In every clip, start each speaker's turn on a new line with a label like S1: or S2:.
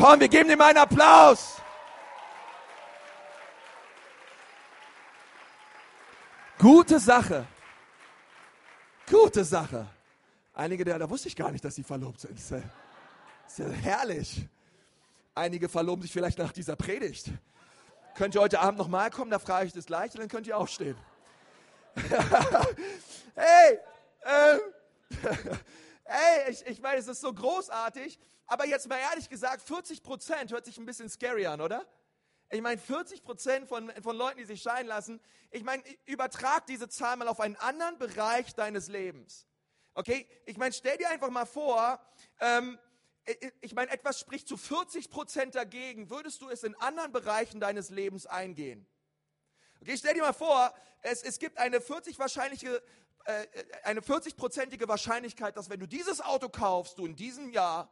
S1: Komm, wir geben ihm einen Applaus. Gute Sache. Gute Sache. Einige, da, da wusste ich gar nicht, dass sie verlobt sind. Das ist ja herrlich. Einige verloben sich vielleicht nach dieser Predigt. Könnt ihr heute Abend nochmal kommen? Da frage ich das gleiche, dann könnt ihr aufstehen. hey, ähm, hey, ich, ich meine, es ist so großartig, aber jetzt mal ehrlich gesagt, 40 Prozent hört sich ein bisschen scary an, oder? Ich meine, 40 Prozent von, von Leuten, die sich scheiden lassen, ich meine, übertrag diese Zahl mal auf einen anderen Bereich deines Lebens. Okay? Ich meine, stell dir einfach mal vor, ähm, ich meine, etwas spricht zu 40 Prozent dagegen, würdest du es in anderen Bereichen deines Lebens eingehen? Okay, stell dir mal vor, es, es gibt eine 40 wahrscheinliche, eine 40-prozentige Wahrscheinlichkeit, dass wenn du dieses Auto kaufst, du in diesem Jahr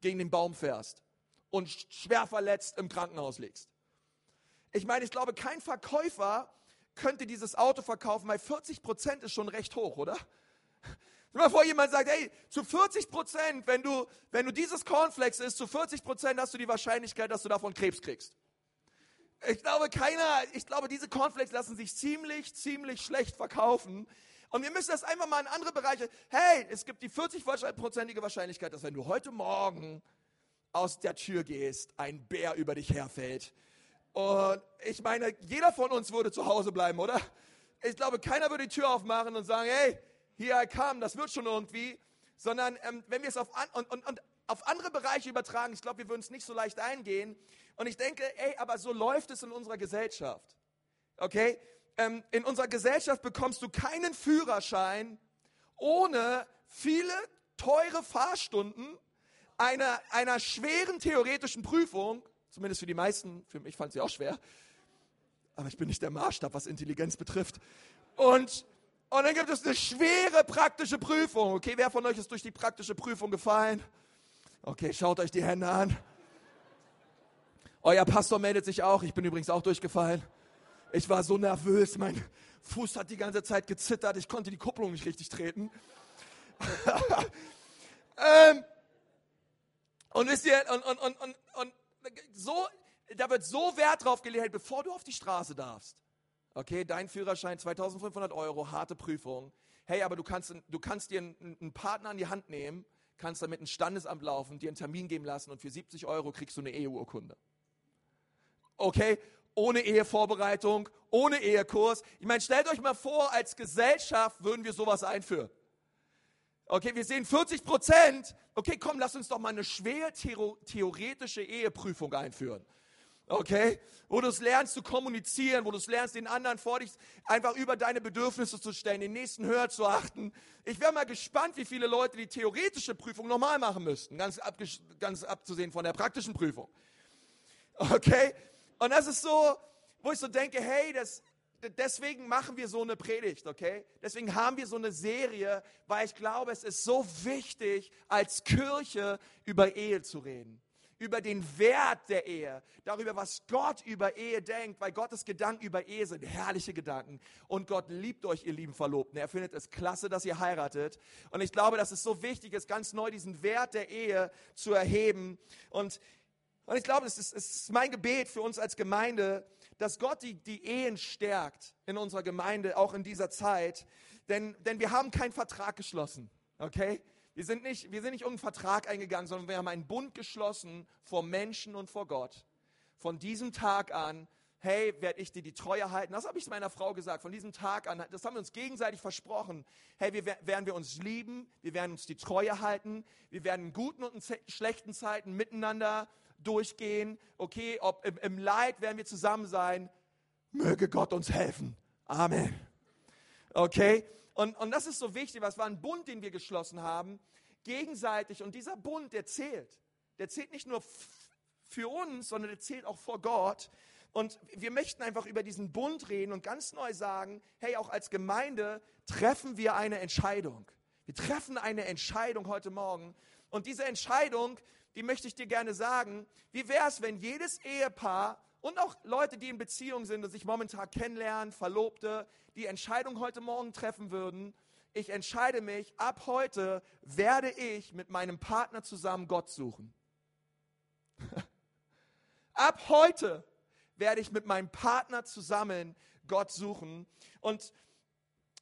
S1: gegen den Baum fährst und schwer verletzt im Krankenhaus liegst. Ich meine, ich glaube, kein Verkäufer könnte dieses Auto verkaufen, weil 40 Prozent ist schon recht hoch, oder? Stell mal vor, jemand sagt, hey, zu 40 Prozent, wenn du, wenn du dieses Cornflakes isst, zu 40 Prozent hast du die Wahrscheinlichkeit, dass du davon Krebs kriegst. Ich glaube, keiner, ich glaube, diese Cornflakes lassen sich ziemlich, ziemlich schlecht verkaufen. Und wir müssen das einfach mal in andere Bereiche. Hey, es gibt die 40-prozentige Wahrscheinlichkeit, dass wenn du heute Morgen aus der Tür gehst, ein Bär über dich herfällt. Und ich meine, jeder von uns würde zu Hause bleiben, oder? Ich glaube, keiner würde die Tür aufmachen und sagen, hey, hier I come, das wird schon irgendwie. Sondern ähm, wenn wir es auf, an, und, und, und auf andere Bereiche übertragen, ich glaube, wir würden es nicht so leicht eingehen. Und ich denke, ey, aber so läuft es in unserer Gesellschaft. Okay? Ähm, in unserer Gesellschaft bekommst du keinen Führerschein ohne viele teure Fahrstunden, einer, einer schweren theoretischen Prüfung, zumindest für die meisten, für mich fand sie auch schwer, aber ich bin nicht der Maßstab, was Intelligenz betrifft. Und, und dann gibt es eine schwere praktische Prüfung. Okay, wer von euch ist durch die praktische Prüfung gefallen? Okay, schaut euch die Hände an. Euer Pastor meldet sich auch. Ich bin übrigens auch durchgefallen. Ich war so nervös. Mein Fuß hat die ganze Zeit gezittert. Ich konnte die Kupplung nicht richtig treten. ähm, und wisst ihr, und, und, und, und, so, da wird so Wert drauf gelegt, bevor du auf die Straße darfst. Okay, dein Führerschein 2500 Euro, harte Prüfung. Hey, aber du kannst, du kannst dir einen, einen Partner an die Hand nehmen, kannst damit ein Standesamt laufen, dir einen Termin geben lassen und für 70 Euro kriegst du eine Eheurkunde okay, ohne Ehevorbereitung, ohne Ehekurs. Ich meine, stellt euch mal vor, als Gesellschaft würden wir sowas einführen. Okay, wir sehen 40 Prozent. Okay, komm, lass uns doch mal eine schwer theoretische Eheprüfung einführen. Okay, wo du es lernst zu kommunizieren, wo du es lernst, den anderen vor dich einfach über deine Bedürfnisse zu stellen, den nächsten höher zu achten. Ich wäre mal gespannt, wie viele Leute die theoretische Prüfung normal machen müssten, ganz, ganz abzusehen von der praktischen Prüfung. Okay, und das ist so, wo ich so denke, hey, das, deswegen machen wir so eine Predigt, okay? Deswegen haben wir so eine Serie, weil ich glaube, es ist so wichtig, als Kirche über Ehe zu reden. Über den Wert der Ehe, darüber, was Gott über Ehe denkt, weil Gottes Gedanken über Ehe sind herrliche Gedanken. Und Gott liebt euch, ihr lieben Verlobten. Er findet es klasse, dass ihr heiratet. Und ich glaube, dass es so wichtig ist, ganz neu diesen Wert der Ehe zu erheben. Und und ich glaube, es ist, es ist mein Gebet für uns als Gemeinde, dass Gott die, die Ehen stärkt in unserer Gemeinde, auch in dieser Zeit. Denn, denn wir haben keinen Vertrag geschlossen, okay? Wir sind, nicht, wir sind nicht irgendeinen Vertrag eingegangen, sondern wir haben einen Bund geschlossen vor Menschen und vor Gott. Von diesem Tag an, hey, werde ich dir die Treue halten. Das habe ich meiner Frau gesagt. Von diesem Tag an, das haben wir uns gegenseitig versprochen. Hey, wir werden wir uns lieben, wir werden uns die Treue halten, wir werden in guten und in schlechten Zeiten miteinander durchgehen. Okay, ob im, im Leid werden wir zusammen sein. Möge Gott uns helfen. Amen. Okay, und, und das ist so wichtig, was war ein Bund, den wir geschlossen haben, gegenseitig. Und dieser Bund, der zählt. Der zählt nicht nur für uns, sondern der zählt auch vor Gott. Und wir möchten einfach über diesen Bund reden und ganz neu sagen, hey, auch als Gemeinde treffen wir eine Entscheidung. Wir treffen eine Entscheidung heute Morgen. Und diese Entscheidung, die möchte ich dir gerne sagen. Wie wäre es, wenn jedes Ehepaar und auch Leute, die in Beziehung sind und sich momentan kennenlernen, Verlobte, die Entscheidung heute Morgen treffen würden, ich entscheide mich, ab heute werde ich mit meinem Partner zusammen Gott suchen. Ab heute werde ich mit meinem Partner zusammen Gott suchen. Und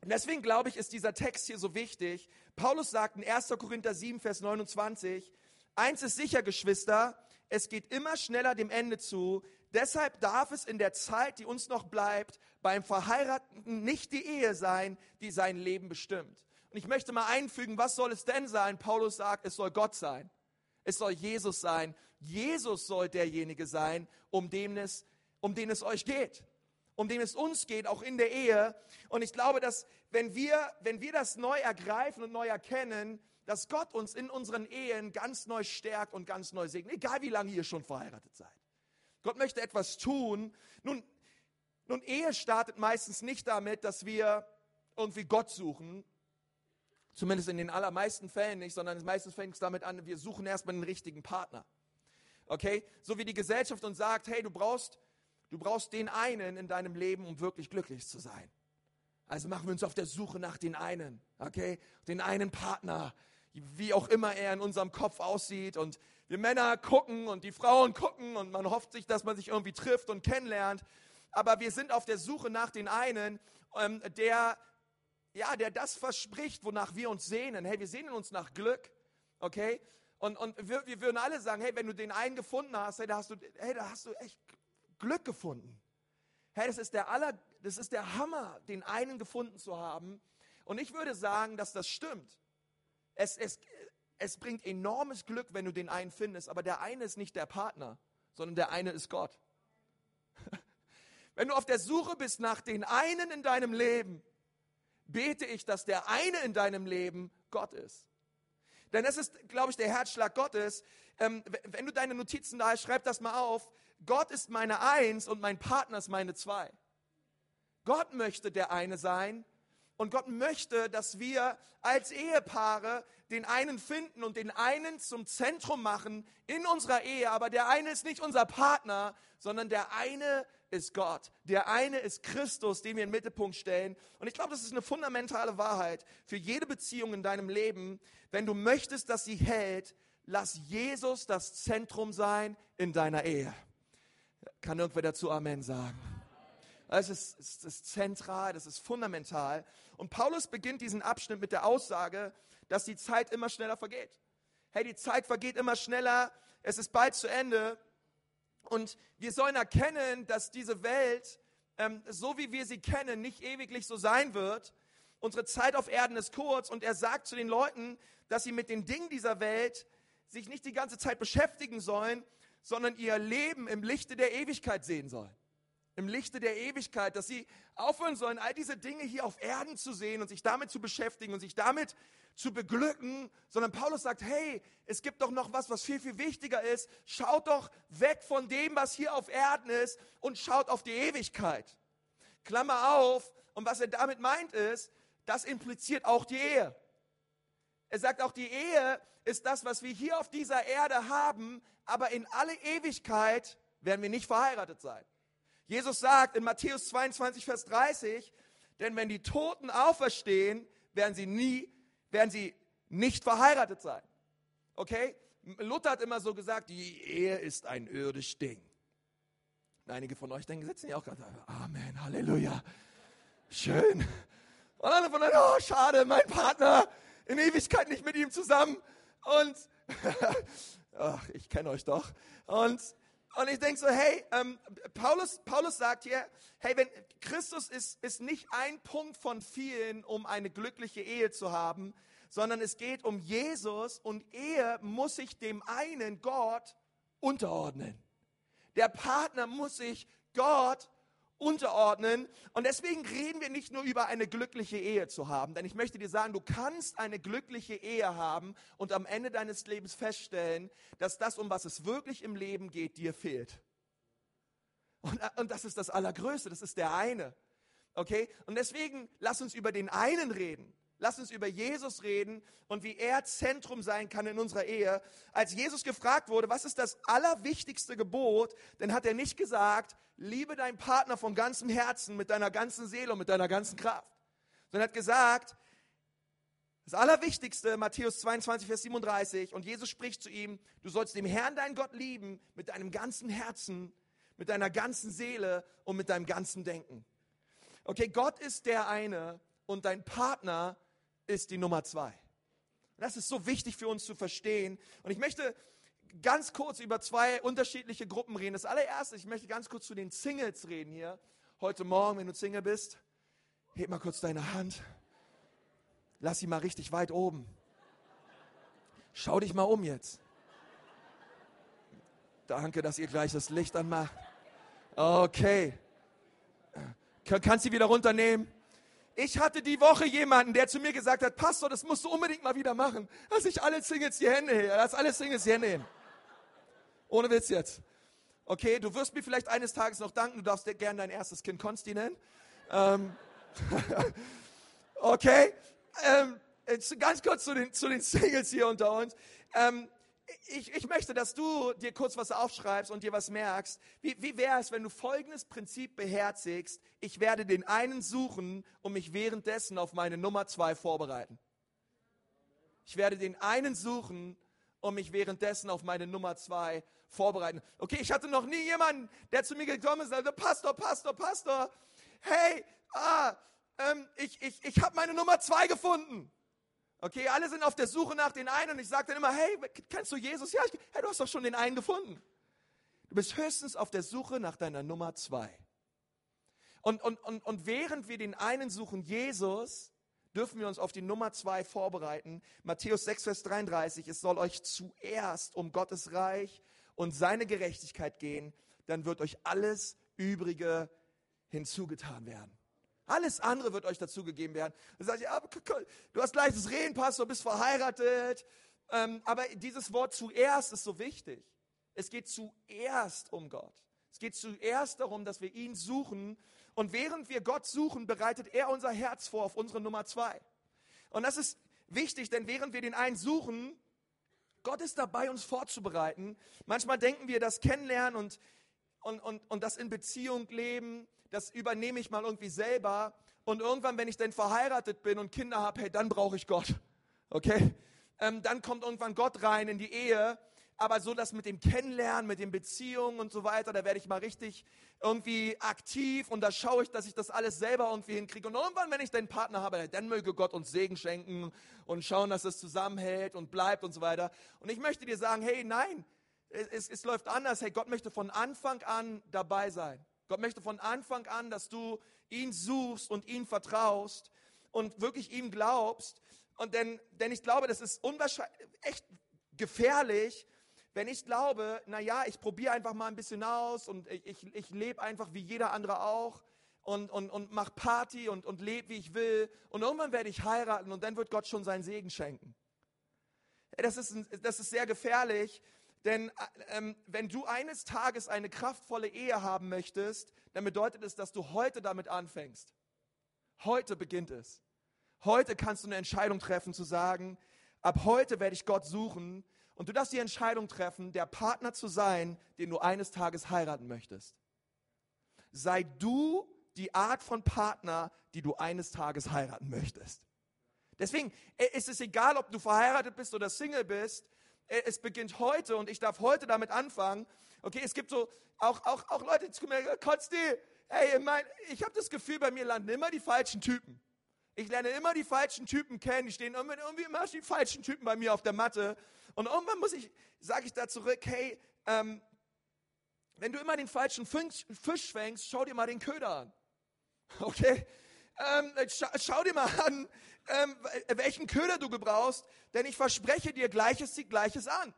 S1: deswegen glaube ich, ist dieser Text hier so wichtig. Paulus sagt in 1. Korinther 7, Vers 29, eins ist sicher, Geschwister, es geht immer schneller dem Ende zu. Deshalb darf es in der Zeit, die uns noch bleibt, beim Verheiraten nicht die Ehe sein, die sein Leben bestimmt. Und ich möchte mal einfügen, was soll es denn sein? Paulus sagt, es soll Gott sein. Es soll Jesus sein. Jesus soll derjenige sein, um den es, um den es euch geht. Um den es uns geht, auch in der Ehe. Und ich glaube, dass wenn wir, wenn wir das neu ergreifen und neu erkennen, dass Gott uns in unseren Ehen ganz neu stärkt und ganz neu segnet, egal wie lange ihr schon verheiratet seid. Gott möchte etwas tun. Nun, nun, Ehe startet meistens nicht damit, dass wir irgendwie Gott suchen, zumindest in den allermeisten Fällen nicht, sondern meistens fängt es damit an, wir suchen erstmal einen richtigen Partner. Okay? So wie die Gesellschaft uns sagt, hey, du brauchst, du brauchst den einen in deinem Leben, um wirklich glücklich zu sein. Also machen wir uns auf der Suche nach den einen, okay? Den einen Partner, wie auch immer er in unserem Kopf aussieht. Und wir Männer gucken und die Frauen gucken und man hofft sich, dass man sich irgendwie trifft und kennenlernt. Aber wir sind auf der Suche nach den einen, ähm, der, ja, der das verspricht, wonach wir uns sehnen. Hey, wir sehnen uns nach Glück, okay? Und, und wir, wir würden alle sagen, hey, wenn du den einen gefunden hast, hey, da hast du, hey, da hast du echt Glück gefunden. Hey, das ist der aller, das ist der Hammer, den einen gefunden zu haben. Und ich würde sagen, dass das stimmt. Es, es, es bringt enormes Glück, wenn du den einen findest, aber der eine ist nicht der Partner, sondern der eine ist Gott. Wenn du auf der Suche bist nach den einen in deinem Leben, bete ich, dass der eine in deinem Leben Gott ist. Denn das ist, glaube ich, der Herzschlag Gottes. Ähm, wenn du deine Notizen da hast, schreib das mal auf. Gott ist meine Eins und mein Partner ist meine Zwei. Gott möchte der eine sein und Gott möchte, dass wir als Ehepaare den einen finden und den einen zum Zentrum machen in unserer Ehe. Aber der eine ist nicht unser Partner, sondern der eine ist Gott. Der eine ist Christus, den wir in den Mittelpunkt stellen. Und ich glaube, das ist eine fundamentale Wahrheit für jede Beziehung in deinem Leben. Wenn du möchtest, dass sie hält, lass Jesus das Zentrum sein in deiner Ehe. Kann irgendwer dazu Amen sagen? Das ist, das ist zentral, das ist fundamental. Und Paulus beginnt diesen Abschnitt mit der Aussage, dass die Zeit immer schneller vergeht. Hey, die Zeit vergeht immer schneller, es ist bald zu Ende. Und wir sollen erkennen, dass diese Welt, ähm, so wie wir sie kennen, nicht ewiglich so sein wird. Unsere Zeit auf Erden ist kurz und er sagt zu den Leuten, dass sie mit den Dingen dieser Welt sich nicht die ganze Zeit beschäftigen sollen, sondern ihr Leben im Lichte der Ewigkeit sehen sollen im Lichte der Ewigkeit, dass sie aufhören sollen, all diese Dinge hier auf Erden zu sehen und sich damit zu beschäftigen und sich damit zu beglücken, sondern Paulus sagt, hey, es gibt doch noch was, was viel, viel wichtiger ist. Schaut doch weg von dem, was hier auf Erden ist und schaut auf die Ewigkeit. Klammer auf, und was er damit meint ist, das impliziert auch die Ehe. Er sagt auch, die Ehe ist das, was wir hier auf dieser Erde haben, aber in alle Ewigkeit werden wir nicht verheiratet sein. Jesus sagt in Matthäus 22, Vers 30, denn wenn die Toten auferstehen, werden sie nie, werden sie nicht verheiratet sein. Okay? Luther hat immer so gesagt, die Ehe ist ein irdisch Ding. Und einige von euch denken, sitzen ja auch gerade, Amen, Halleluja. Schön. Und andere von euch, oh, schade, mein Partner, in Ewigkeit nicht mit ihm zusammen. Und, ach, ich kenne euch doch. Und und ich denke so, hey, ähm, Paulus, Paulus sagt hier, hey, wenn Christus ist, ist nicht ein Punkt von vielen, um eine glückliche Ehe zu haben, sondern es geht um Jesus und Ehe muss sich dem einen Gott unterordnen. Der Partner muss sich Gott unterordnen. Und deswegen reden wir nicht nur über eine glückliche Ehe zu haben, denn ich möchte dir sagen, du kannst eine glückliche Ehe haben und am Ende deines Lebens feststellen, dass das, um was es wirklich im Leben geht, dir fehlt. Und, und das ist das Allergrößte, das ist der eine. Okay? Und deswegen lass uns über den einen reden. Lass uns über Jesus reden und wie er Zentrum sein kann in unserer Ehe. Als Jesus gefragt wurde, was ist das allerwichtigste Gebot, dann hat er nicht gesagt, liebe deinen Partner von ganzem Herzen, mit deiner ganzen Seele und mit deiner ganzen Kraft. Sondern er hat gesagt, Das Allerwichtigste, Matthäus 22, Vers 37, und Jesus spricht zu ihm, du sollst den Herrn, deinen Gott, lieben mit deinem ganzen Herzen, mit deiner ganzen Seele und mit deinem ganzen Denken. Okay, Gott ist der eine und dein Partner ist die Nummer zwei. Das ist so wichtig für uns zu verstehen. Und ich möchte ganz kurz über zwei unterschiedliche Gruppen reden. Das allererste, ich möchte ganz kurz zu den Singles reden hier. Heute Morgen, wenn du Single bist, heb mal kurz deine Hand. Lass sie mal richtig weit oben. Schau dich mal um jetzt. Danke, dass ihr gleich das Licht anmacht. Okay. Kannst du wieder runternehmen? Ich hatte die Woche jemanden, der zu mir gesagt hat, Pastor, das musst du unbedingt mal wieder machen. Lass ich alle Singles die Hände her. Lass alle Singles die Hände hin. Ohne Witz jetzt. Okay, du wirst mir vielleicht eines Tages noch danken. Du darfst gerne dein erstes Kind Konsti nennen. Ähm, okay, ähm, ganz kurz zu den, zu den Singles hier unter uns. Ähm, ich, ich möchte, dass du dir kurz was aufschreibst und dir was merkst. Wie, wie wäre es, wenn du folgendes Prinzip beherzigst? Ich werde den einen suchen und mich währenddessen auf meine Nummer zwei vorbereiten. Ich werde den einen suchen und mich währenddessen auf meine Nummer zwei vorbereiten. Okay, ich hatte noch nie jemanden, der zu mir gekommen ist und sagte, Pastor, Pastor, Pastor, hey, ah, ähm, ich, ich, ich habe meine Nummer zwei gefunden. Okay, alle sind auf der Suche nach den einen und ich sage dann immer, hey, kennst du Jesus? Ja, ich, hey, du hast doch schon den einen gefunden. Du bist höchstens auf der Suche nach deiner Nummer zwei. Und, und, und, und während wir den einen suchen, Jesus, dürfen wir uns auf die Nummer zwei vorbereiten. Matthäus 6, Vers 33, es soll euch zuerst um Gottes Reich und seine Gerechtigkeit gehen, dann wird euch alles Übrige hinzugetan werden. Alles andere wird euch dazugegeben werden. Dann sagt ihr, ja, du hast leichtes Reden, Pastor, bist verheiratet. Ähm, aber dieses Wort zuerst ist so wichtig. Es geht zuerst um Gott. Es geht zuerst darum, dass wir ihn suchen. Und während wir Gott suchen, bereitet er unser Herz vor auf unsere Nummer zwei. Und das ist wichtig, denn während wir den einen suchen, Gott ist dabei, uns vorzubereiten. Manchmal denken wir, das Kennenlernen und, und, und, und das in Beziehung leben, das übernehme ich mal irgendwie selber. Und irgendwann, wenn ich dann verheiratet bin und Kinder habe, hey, dann brauche ich Gott. Okay? Ähm, dann kommt irgendwann Gott rein in die Ehe. Aber so das mit dem Kennenlernen, mit den Beziehungen und so weiter, da werde ich mal richtig irgendwie aktiv und da schaue ich, dass ich das alles selber irgendwie hinkriege. Und irgendwann, wenn ich den Partner habe, dann möge Gott uns Segen schenken und schauen, dass es zusammenhält und bleibt und so weiter. Und ich möchte dir sagen, hey, nein, es, es, es läuft anders. Hey, Gott möchte von Anfang an dabei sein. Gott möchte von Anfang an, dass du ihn suchst und ihn vertraust und wirklich ihm glaubst. Und denn, denn ich glaube, das ist unwahrscheinlich, echt gefährlich, wenn ich glaube, na ja, ich probiere einfach mal ein bisschen aus und ich, ich, ich lebe einfach wie jeder andere auch und, und, und mach Party und, und lebe, wie ich will. Und irgendwann werde ich heiraten und dann wird Gott schon seinen Segen schenken. Das ist, das ist sehr gefährlich, denn äh, ähm, wenn du eines Tages eine kraftvolle Ehe haben möchtest, dann bedeutet es, dass du heute damit anfängst. Heute beginnt es. Heute kannst du eine Entscheidung treffen zu sagen, ab heute werde ich Gott suchen und du darfst die Entscheidung treffen, der Partner zu sein, den du eines Tages heiraten möchtest. Sei du die Art von Partner, die du eines Tages heiraten möchtest. Deswegen äh, ist es egal, ob du verheiratet bist oder Single bist, es beginnt heute und ich darf heute damit anfangen. Okay, es gibt so auch, auch, auch Leute, die zu mir Konsti, hey, mein, ich habe das Gefühl, bei mir landen immer die falschen Typen. Ich lerne immer die falschen Typen kennen. Die stehen irgendwie immer die falschen Typen bei mir auf der Matte. Und irgendwann muss ich, sage ich da zurück, hey, ähm, wenn du immer den falschen Fisch fängst, schau dir mal den Köder an. Okay? Ähm, schau, schau dir mal an, ähm, welchen Köder du gebrauchst, denn ich verspreche dir, Gleiches zieht Gleiches an.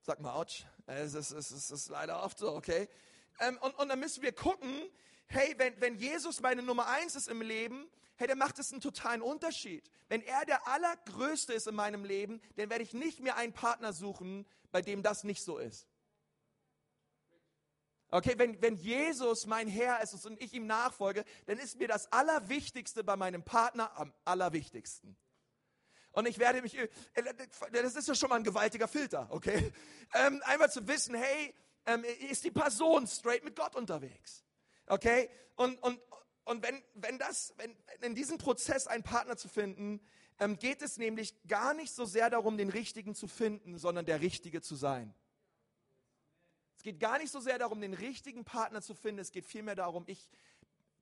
S1: Sag mal, ouch. Es ist, es ist, es ist leider oft so, okay? Ähm, und, und dann müssen wir gucken, hey, wenn, wenn Jesus meine Nummer eins ist im Leben, hey, dann macht es einen totalen Unterschied. Wenn er der Allergrößte ist in meinem Leben, dann werde ich nicht mehr einen Partner suchen, bei dem das nicht so ist. Okay, wenn, wenn Jesus mein Herr ist und ich ihm nachfolge, dann ist mir das Allerwichtigste bei meinem Partner am allerwichtigsten. Und ich werde mich, äh, das ist ja schon mal ein gewaltiger Filter, okay? Ähm, einmal zu wissen, hey, ähm, ist die Person straight mit Gott unterwegs? Okay? Und, und, und wenn, wenn das, wenn in diesem Prozess einen Partner zu finden, ähm, geht es nämlich gar nicht so sehr darum, den Richtigen zu finden, sondern der Richtige zu sein. Es geht gar nicht so sehr darum, den richtigen Partner zu finden, es geht vielmehr darum, ich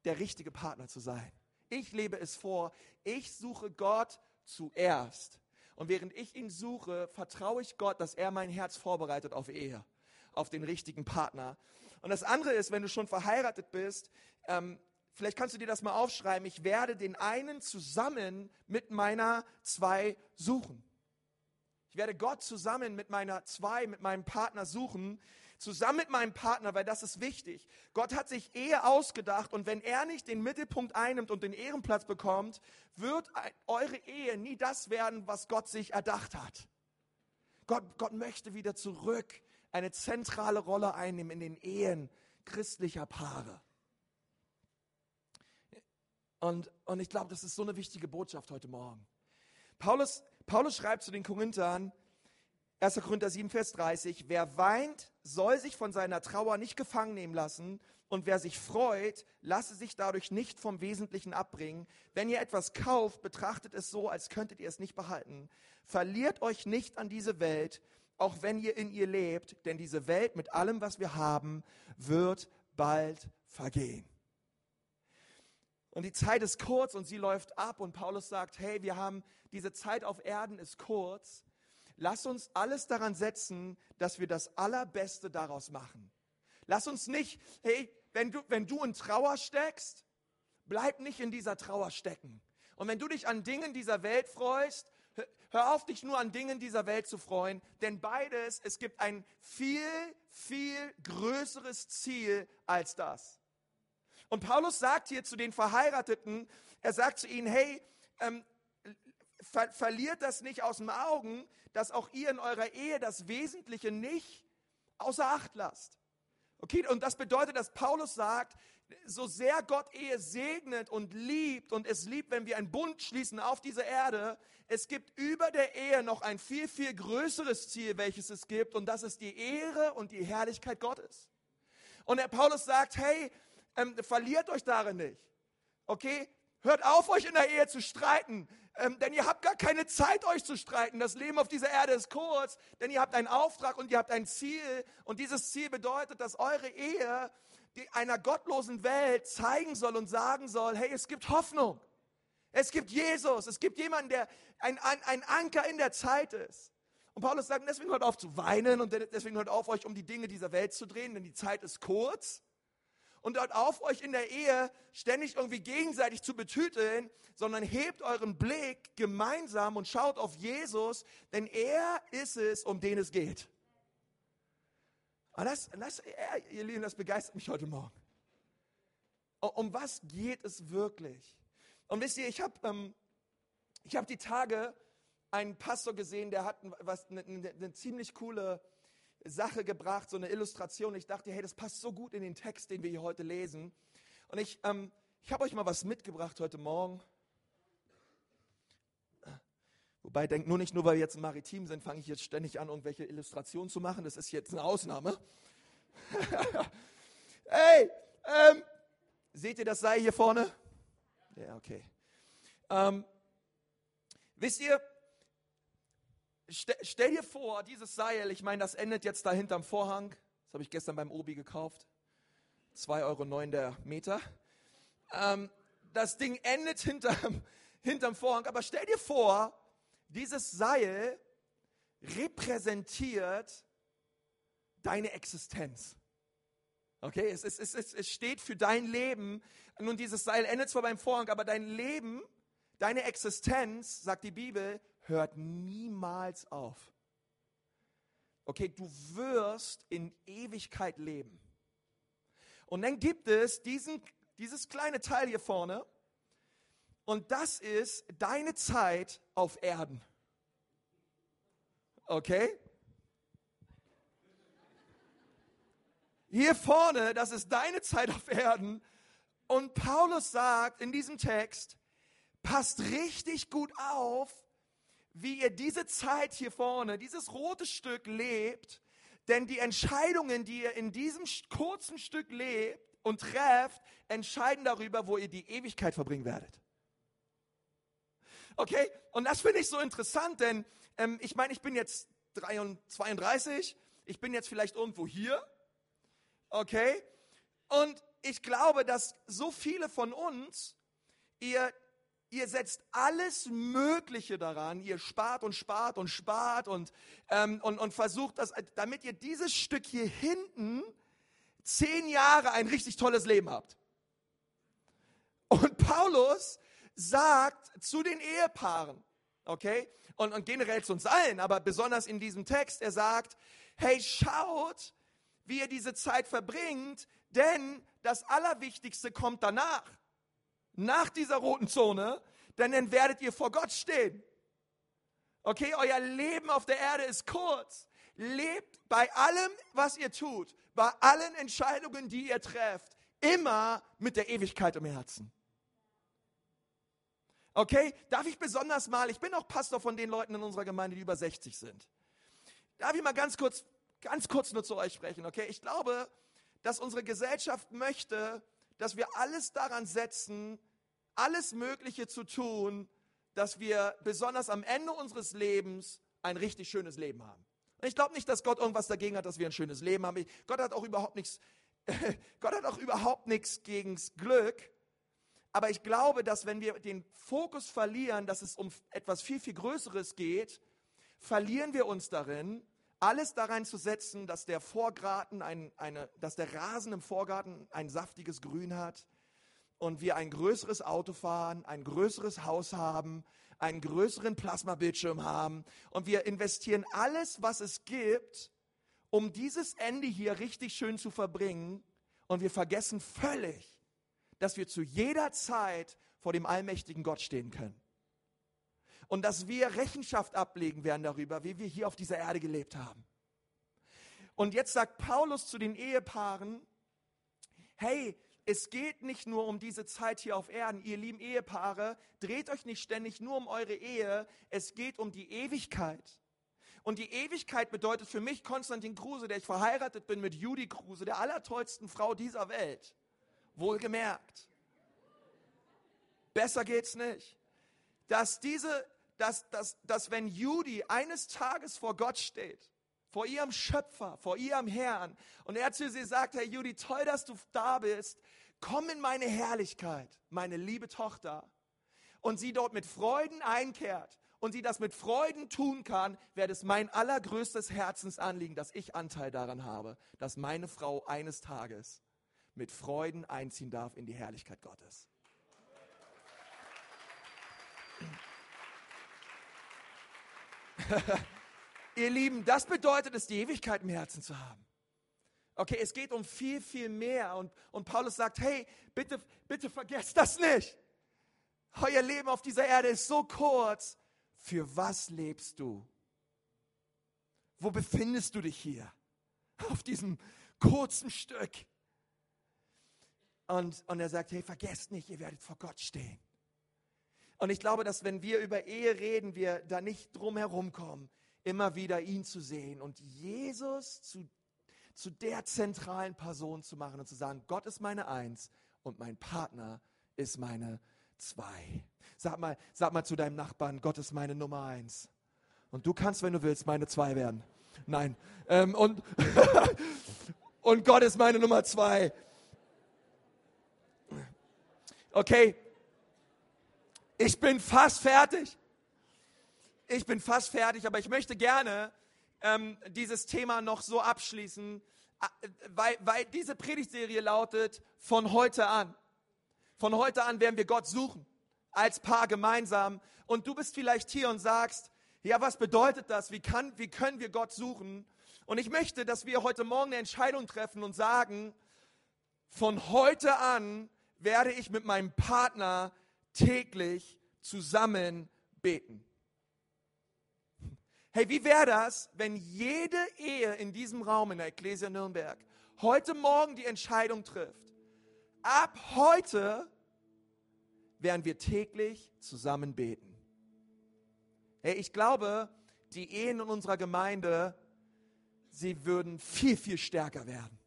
S1: der richtige Partner zu sein. Ich lebe es vor, ich suche Gott zuerst. Und während ich ihn suche, vertraue ich Gott, dass er mein Herz vorbereitet auf Ehe, auf den richtigen Partner. Und das andere ist, wenn du schon verheiratet bist, ähm, vielleicht kannst du dir das mal aufschreiben, ich werde den einen zusammen mit meiner zwei suchen. Ich werde Gott zusammen mit meiner zwei, mit meinem Partner suchen, zusammen mit meinem Partner, weil das ist wichtig. Gott hat sich Ehe ausgedacht und wenn er nicht den Mittelpunkt einnimmt und den Ehrenplatz bekommt, wird eure Ehe nie das werden, was Gott sich erdacht hat. Gott, Gott möchte wieder zurück eine zentrale Rolle einnehmen in den Ehen christlicher Paare. Und, und ich glaube, das ist so eine wichtige Botschaft heute Morgen. Paulus, Paulus schreibt zu den Korinthern, 1. Korinther 7, Vers 30, wer weint, soll sich von seiner Trauer nicht gefangen nehmen lassen und wer sich freut, lasse sich dadurch nicht vom Wesentlichen abbringen. Wenn ihr etwas kauft, betrachtet es so, als könntet ihr es nicht behalten. Verliert euch nicht an diese Welt, auch wenn ihr in ihr lebt, denn diese Welt mit allem, was wir haben, wird bald vergehen. Und die Zeit ist kurz und sie läuft ab und Paulus sagt, hey, wir haben diese Zeit auf Erden ist kurz Lass uns alles daran setzen, dass wir das Allerbeste daraus machen. Lass uns nicht, hey, wenn du, wenn du in Trauer steckst, bleib nicht in dieser Trauer stecken. Und wenn du dich an Dingen dieser Welt freust, hör auf, dich nur an Dingen dieser Welt zu freuen, denn beides, es gibt ein viel, viel größeres Ziel als das. Und Paulus sagt hier zu den Verheirateten, er sagt zu ihnen, hey, ähm, ver verliert das nicht aus dem Augen, dass auch ihr in eurer Ehe das Wesentliche nicht außer Acht lasst. Okay, und das bedeutet, dass Paulus sagt, so sehr Gott Ehe segnet und liebt und es liebt, wenn wir einen Bund schließen auf dieser Erde, es gibt über der Ehe noch ein viel, viel größeres Ziel, welches es gibt, und das ist die Ehre und die Herrlichkeit Gottes. Und der Paulus sagt, hey, ähm, verliert euch darin nicht. Okay, hört auf, euch in der Ehe zu streiten ähm, denn ihr habt gar keine Zeit, euch zu streiten. Das Leben auf dieser Erde ist kurz, denn ihr habt einen Auftrag und ihr habt ein Ziel. Und dieses Ziel bedeutet, dass eure Ehe einer gottlosen Welt zeigen soll und sagen soll, hey, es gibt Hoffnung. Es gibt Jesus. Es gibt jemanden, der ein, ein, ein Anker in der Zeit ist. Und Paulus sagt, deswegen hört auf zu weinen und deswegen hört auf, euch um die Dinge dieser Welt zu drehen, denn die Zeit ist kurz und dort auf euch in der Ehe ständig irgendwie gegenseitig zu betüteln, sondern hebt euren Blick gemeinsam und schaut auf Jesus, denn er ist es, um den es geht. Und das, das, ihr Lieben, das begeistert mich heute Morgen. Um was geht es wirklich? Und wisst ihr, ich habe ähm, hab die Tage einen Pastor gesehen, der hat eine, eine, eine ziemlich coole Sache gebracht, so eine Illustration. Ich dachte, hey, das passt so gut in den Text, den wir hier heute lesen. Und ich, ähm, ich habe euch mal was mitgebracht heute Morgen. Wobei, denkt nur nicht nur, weil wir jetzt im Maritim sind, fange ich jetzt ständig an, irgendwelche Illustrationen zu machen. Das ist jetzt eine Ausnahme. hey, ähm, seht ihr das Seil hier vorne? Ja, okay. Ähm, wisst ihr, stell dir vor, dieses Seil, ich meine, das endet jetzt da hinterm Vorhang. Das habe ich gestern beim Obi gekauft. 2,09 Euro der Meter. Ähm, das Ding endet hinterm, hinterm Vorhang. Aber stell dir vor, dieses Seil repräsentiert deine Existenz. Okay, es, es, es, es steht für dein Leben. Nun, dieses Seil endet zwar beim Vorhang, aber dein Leben, deine Existenz, sagt die Bibel, hört niemals auf. Okay, du wirst in Ewigkeit leben. Und dann gibt es diesen, dieses kleine Teil hier vorne. Und das ist deine Zeit auf Erden. Okay? Hier vorne, das ist deine Zeit auf Erden. Und Paulus sagt in diesem Text, passt richtig gut auf, wie ihr diese Zeit hier vorne, dieses rote Stück lebt, denn die Entscheidungen, die ihr in diesem kurzen Stück lebt und trefft, entscheiden darüber, wo ihr die Ewigkeit verbringen werdet. Okay? Und das finde ich so interessant, denn ähm, ich meine, ich bin jetzt 32, ich bin jetzt vielleicht irgendwo hier. Okay? Und ich glaube, dass so viele von uns, ihr, ihr setzt alles Mögliche daran, ihr spart und spart und spart und, ähm, und, und versucht das, damit ihr dieses Stück hier hinten zehn Jahre ein richtig tolles Leben habt. Und Paulus sagt zu den Ehepaaren, okay, und, und generell zu uns allen, aber besonders in diesem Text, er sagt, hey, schaut, wie ihr diese Zeit verbringt, denn das Allerwichtigste kommt danach. Nach dieser roten Zone, denn dann werdet ihr vor Gott stehen. Okay, euer Leben auf der Erde ist kurz. Lebt bei allem, was ihr tut, bei allen Entscheidungen, die ihr trefft, immer mit der Ewigkeit im Herzen. Okay, darf ich besonders mal, ich bin auch Pastor von den Leuten in unserer Gemeinde, die über 60 sind. Darf ich mal ganz kurz, ganz kurz nur zu euch sprechen, okay? Ich glaube, dass unsere Gesellschaft möchte, dass wir alles daran setzen, alles Mögliche zu tun, dass wir besonders am Ende unseres Lebens ein richtig schönes Leben haben. Und ich glaube nicht, dass Gott irgendwas dagegen hat, dass wir ein schönes Leben haben. Gott hat auch überhaupt nichts, Gott hat auch überhaupt nichts gegens Glück. Aber ich glaube, dass wenn wir den Fokus verlieren, dass es um etwas viel, viel Größeres geht, verlieren wir uns darin, alles daran zu setzen, dass der Vorgarten ein, eine, dass der Rasen im Vorgarten ein saftiges Grün hat und wir ein größeres Auto fahren, ein größeres Haus haben, einen größeren Plasmabildschirm haben und wir investieren alles, was es gibt, um dieses Ende hier richtig schön zu verbringen und wir vergessen völlig, dass wir zu jeder Zeit vor dem allmächtigen Gott stehen können. Und dass wir Rechenschaft ablegen werden darüber, wie wir hier auf dieser Erde gelebt haben. Und jetzt sagt Paulus zu den Ehepaaren, hey, es geht nicht nur um diese Zeit hier auf Erden, ihr lieben Ehepaare, dreht euch nicht ständig nur um eure Ehe, es geht um die Ewigkeit. Und die Ewigkeit bedeutet für mich Konstantin Kruse, der ich verheiratet bin mit Judy Kruse, der allertollsten Frau dieser Welt. Wohlgemerkt. Besser geht's nicht. Dass diese, dass, dass, dass wenn Judy eines Tages vor Gott steht, vor ihrem Schöpfer, vor ihrem Herrn, und er zu sie sagt, Herr Judy, toll, dass du da bist, komm in meine Herrlichkeit, meine liebe Tochter, und sie dort mit Freuden einkehrt und sie das mit Freuden tun kann, wäre es mein allergrößtes Herzensanliegen, dass ich Anteil daran habe, dass meine Frau eines Tages mit Freuden einziehen darf in die Herrlichkeit Gottes. Ihr Lieben, das bedeutet es, die Ewigkeit im Herzen zu haben. Okay, es geht um viel, viel mehr. Und, und Paulus sagt, hey, bitte, bitte vergesst das nicht. Euer Leben auf dieser Erde ist so kurz. Für was lebst du? Wo befindest du dich hier? Auf diesem kurzen Stück. Und, und er sagt, hey, vergesst nicht, ihr werdet vor Gott stehen. Und ich glaube, dass wenn wir über Ehe reden, wir da nicht drum herum kommen, immer wieder ihn zu sehen und Jesus zu, zu der zentralen Person zu machen und zu sagen, Gott ist meine Eins und mein Partner ist meine Zwei. Sag mal, sag mal zu deinem Nachbarn, Gott ist meine Nummer eins. Und du kannst, wenn du willst, meine Zwei werden. Nein. Ähm, und, und Gott ist meine Nummer zwei. Okay, ich bin fast fertig. Ich bin fast fertig, aber ich möchte gerne ähm, dieses Thema noch so abschließen, äh, weil, weil diese Predigtserie lautet von heute an. Von heute an werden wir Gott suchen, als Paar gemeinsam. Und du bist vielleicht hier und sagst, ja, was bedeutet das? Wie, kann, wie können wir Gott suchen? Und ich möchte, dass wir heute Morgen eine Entscheidung treffen und sagen, von heute an werde ich mit meinem Partner täglich zusammen beten. Hey, wie wäre das, wenn jede Ehe in diesem Raum in der Ecclesia Nürnberg heute Morgen die Entscheidung trifft? Ab heute werden wir täglich zusammen beten. Hey, ich glaube, die Ehen in unserer Gemeinde, sie würden viel, viel stärker werden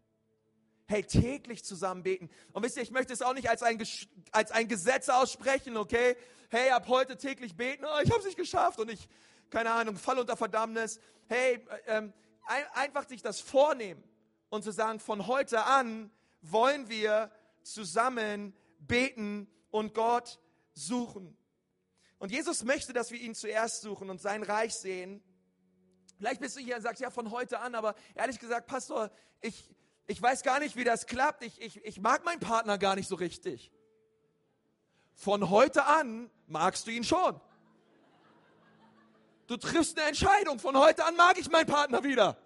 S1: hey, täglich zusammen beten. Und wisst ihr, ich möchte es auch nicht als ein, als ein Gesetz aussprechen, okay? Hey, ab heute täglich beten, oh, ich habe es nicht geschafft und ich, keine Ahnung, fall unter Verdammnis. Hey, ähm, ein, einfach sich das vornehmen und zu sagen, von heute an wollen wir zusammen beten und Gott suchen. Und Jesus möchte, dass wir ihn zuerst suchen und sein Reich sehen. Vielleicht bist du hier und sagst, ja, von heute an, aber ehrlich gesagt, Pastor, ich, ich weiß gar nicht, wie das klappt. Ich, ich, ich mag meinen Partner gar nicht so richtig. Von heute an magst du ihn schon. Du triffst eine Entscheidung. Von heute an mag ich meinen Partner wieder.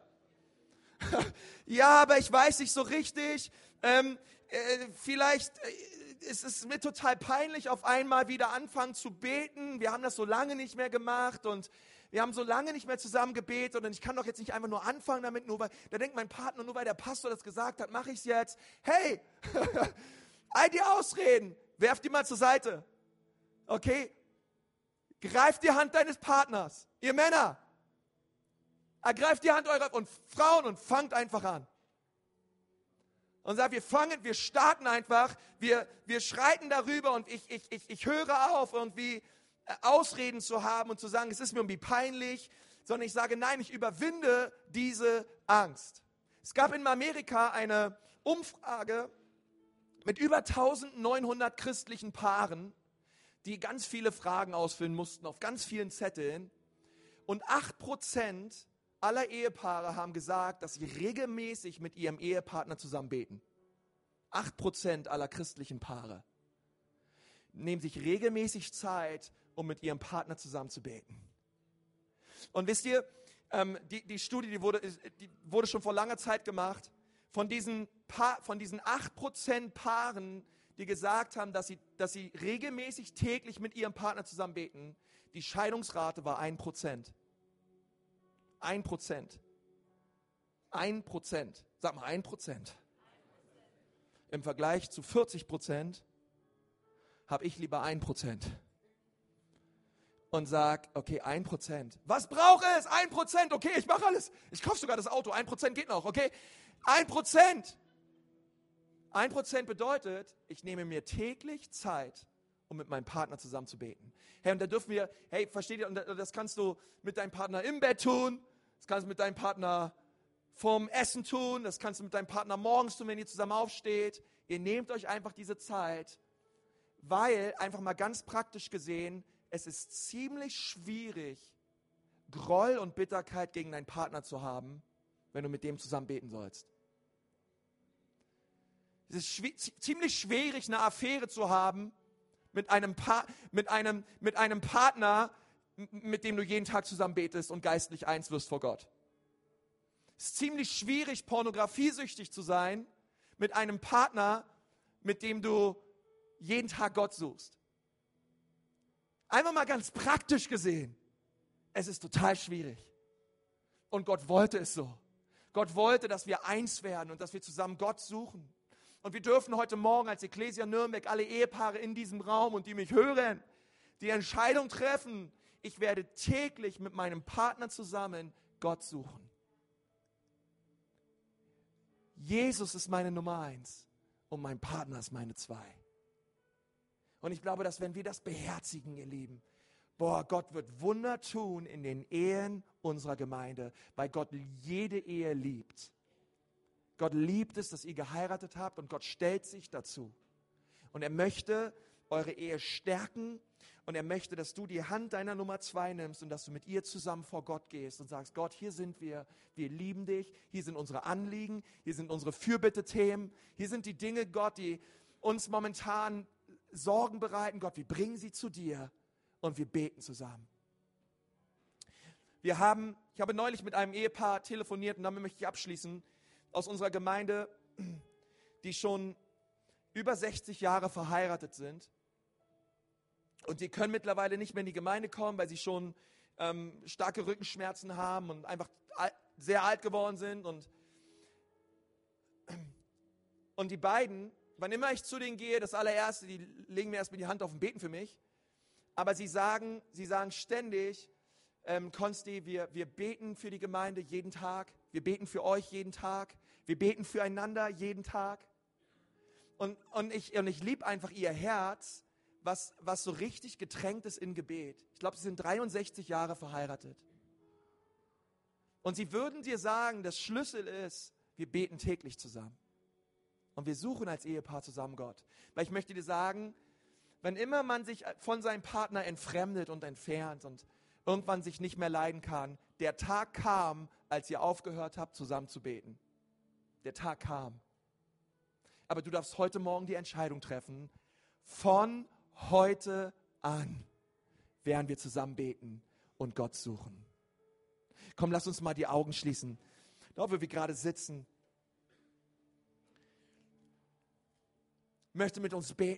S1: ja, aber ich weiß nicht so richtig. Ähm, äh, vielleicht äh, ist es mir total peinlich, auf einmal wieder anfangen zu beten. Wir haben das so lange nicht mehr gemacht und wir haben so lange nicht mehr zusammen gebetet und ich kann doch jetzt nicht einfach nur anfangen damit, nur weil, da denkt mein Partner, nur weil der Pastor das gesagt hat, mache ich es jetzt. Hey, all die Ausreden, werft die mal zur Seite. Okay? Greift die Hand deines Partners, ihr Männer. Ergreift die Hand eurer und Frauen und fangt einfach an. Und sagt, wir fangen, wir starten einfach, wir, wir schreiten darüber und ich, ich, ich, ich höre auf, irgendwie Ausreden zu haben und zu sagen, es ist mir irgendwie peinlich, sondern ich sage, nein, ich überwinde diese Angst. Es gab in Amerika eine Umfrage mit über 1900 christlichen Paaren, die ganz viele Fragen ausfüllen mussten auf ganz vielen Zetteln. Und 8% aller Ehepaare haben gesagt, dass sie regelmäßig mit ihrem Ehepartner zusammen beten. 8% aller christlichen Paare nehmen sich regelmäßig Zeit, um mit ihrem Partner zusammen zu beten. Und wisst ihr, ähm, die, die Studie, die wurde, die wurde schon vor langer Zeit gemacht. Von diesen, pa von diesen 8% Paaren, die gesagt haben, dass sie, dass sie regelmäßig täglich mit ihrem Partner zusammen beten, die Scheidungsrate war 1%. 1%. 1%. Sag mal 1%. Im Vergleich zu 40% habe ich lieber 1% und sag, okay, 1%. Was braucht es? 1%. Okay, ich mache alles. Ich kaufe sogar das Auto. 1% geht noch. Okay, 1%. 1% bedeutet, ich nehme mir täglich Zeit, um mit meinem Partner zusammen zu beten. Hey, und da dürfen wir, hey, versteht ihr, und das kannst du mit deinem Partner im Bett tun, das kannst du mit deinem Partner vom Essen tun, das kannst du mit deinem Partner morgens tun, wenn ihr zusammen aufsteht. Ihr nehmt euch einfach diese Zeit, weil einfach mal ganz praktisch gesehen, es ist ziemlich schwierig, Groll und Bitterkeit gegen deinen Partner zu haben, wenn du mit dem zusammen beten sollst. Es ist schw ziemlich schwierig, eine Affäre zu haben mit einem, pa mit, einem, mit einem Partner, mit dem du jeden Tag zusammen betest und geistlich eins wirst vor Gott. Es ist ziemlich schwierig, pornografiesüchtig zu sein mit einem Partner, mit dem du jeden Tag Gott suchst. Einmal mal ganz praktisch gesehen, es ist total schwierig. Und Gott wollte es so. Gott wollte, dass wir eins werden und dass wir zusammen Gott suchen. Und wir dürfen heute Morgen als Ecclesia Nürnberg, alle Ehepaare in diesem Raum und die mich hören, die Entscheidung treffen, ich werde täglich mit meinem Partner zusammen Gott suchen. Jesus ist meine Nummer eins und mein Partner ist meine zwei. Und ich glaube, dass wenn wir das beherzigen, ihr Lieben, boah, Gott wird Wunder tun in den Ehen unserer Gemeinde, weil Gott jede Ehe liebt. Gott liebt es, dass ihr geheiratet habt und Gott stellt sich dazu. Und er möchte eure Ehe stärken und er möchte, dass du die Hand deiner Nummer zwei nimmst und dass du mit ihr zusammen vor Gott gehst und sagst, Gott, hier sind wir, wir lieben dich, hier sind unsere Anliegen, hier sind unsere Fürbitte-Themen, hier sind die Dinge, Gott, die uns momentan Sorgen bereiten, Gott, wir bringen sie zu dir und wir beten zusammen. Wir haben, ich habe neulich mit einem Ehepaar telefoniert und damit möchte ich abschließen, aus unserer Gemeinde, die schon über 60 Jahre verheiratet sind. Und die können mittlerweile nicht mehr in die Gemeinde kommen, weil sie schon ähm, starke Rückenschmerzen haben und einfach sehr alt geworden sind. Und, und die beiden wann immer ich zu denen gehe, das allererste, die legen mir erstmal die Hand auf und beten für mich. Aber sie sagen, sie sagen ständig, ähm, Konsti, wir, wir beten für die Gemeinde jeden Tag. Wir beten für euch jeden Tag. Wir beten füreinander jeden Tag. Und, und ich, und ich liebe einfach ihr Herz, was, was so richtig getränkt ist in Gebet. Ich glaube, sie sind 63 Jahre verheiratet. Und sie würden dir sagen, das Schlüssel ist, wir beten täglich zusammen. Und wir suchen als Ehepaar zusammen Gott. Weil ich möchte dir sagen, wenn immer man sich von seinem Partner entfremdet und entfernt und irgendwann sich nicht mehr leiden kann, der Tag kam, als ihr aufgehört habt, zusammen zu beten. Der Tag kam. Aber du darfst heute Morgen die Entscheidung treffen, von heute an werden wir zusammen beten und Gott suchen. Komm, lass uns mal die Augen schließen. Da, wo wir gerade sitzen, möchte mit uns beten.